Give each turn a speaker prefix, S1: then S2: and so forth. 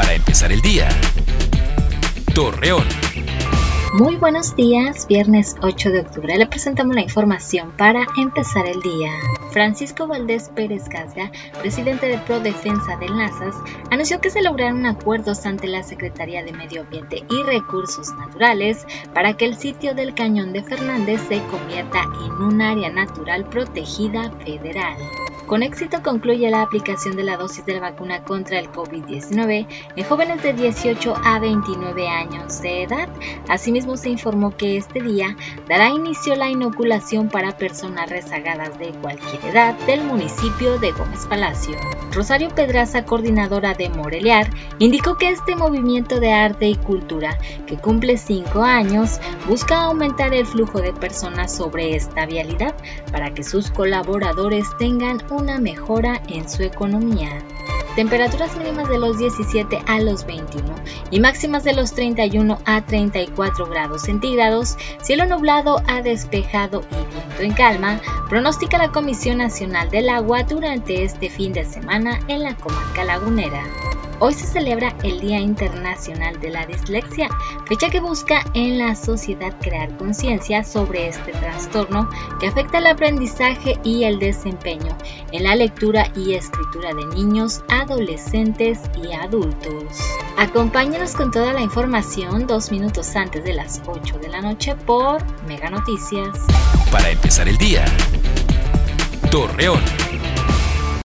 S1: Para empezar el día. Torreón.
S2: Muy buenos días, viernes 8 de octubre le presentamos la información para empezar el día. Francisco Valdés Pérez Casga, presidente de Pro Defensa de Lazas, anunció que se lograron acuerdos ante la Secretaría de Medio Ambiente y Recursos Naturales para que el sitio del Cañón de Fernández se convierta en un área natural protegida federal. Con éxito concluye la aplicación de la dosis de la vacuna contra el COVID-19 en jóvenes de 18 a 29 años de edad. Asimismo, se informó que este día dará inicio la inoculación para personas rezagadas de cualquier edad del municipio de Gómez Palacio. Rosario Pedraza, coordinadora de Moreliar, indicó que este movimiento de arte y cultura, que cumple cinco años, busca aumentar el flujo de personas sobre esta vialidad para que sus colaboradores tengan un una mejora en su economía. Temperaturas mínimas de los 17 a los 21 y máximas de los 31 a 34 grados centígrados, cielo nublado a despejado y viento en calma, pronostica la Comisión Nacional del Agua durante este fin de semana en la comarca lagunera. Hoy se celebra el Día Internacional de la Dislexia, fecha que busca en la sociedad crear conciencia sobre este trastorno que afecta el aprendizaje y el desempeño en la lectura y escritura de niños, adolescentes y adultos. Acompáñanos con toda la información dos minutos antes de las 8 de la noche por Mega Noticias.
S1: Para empezar el día, Torreón.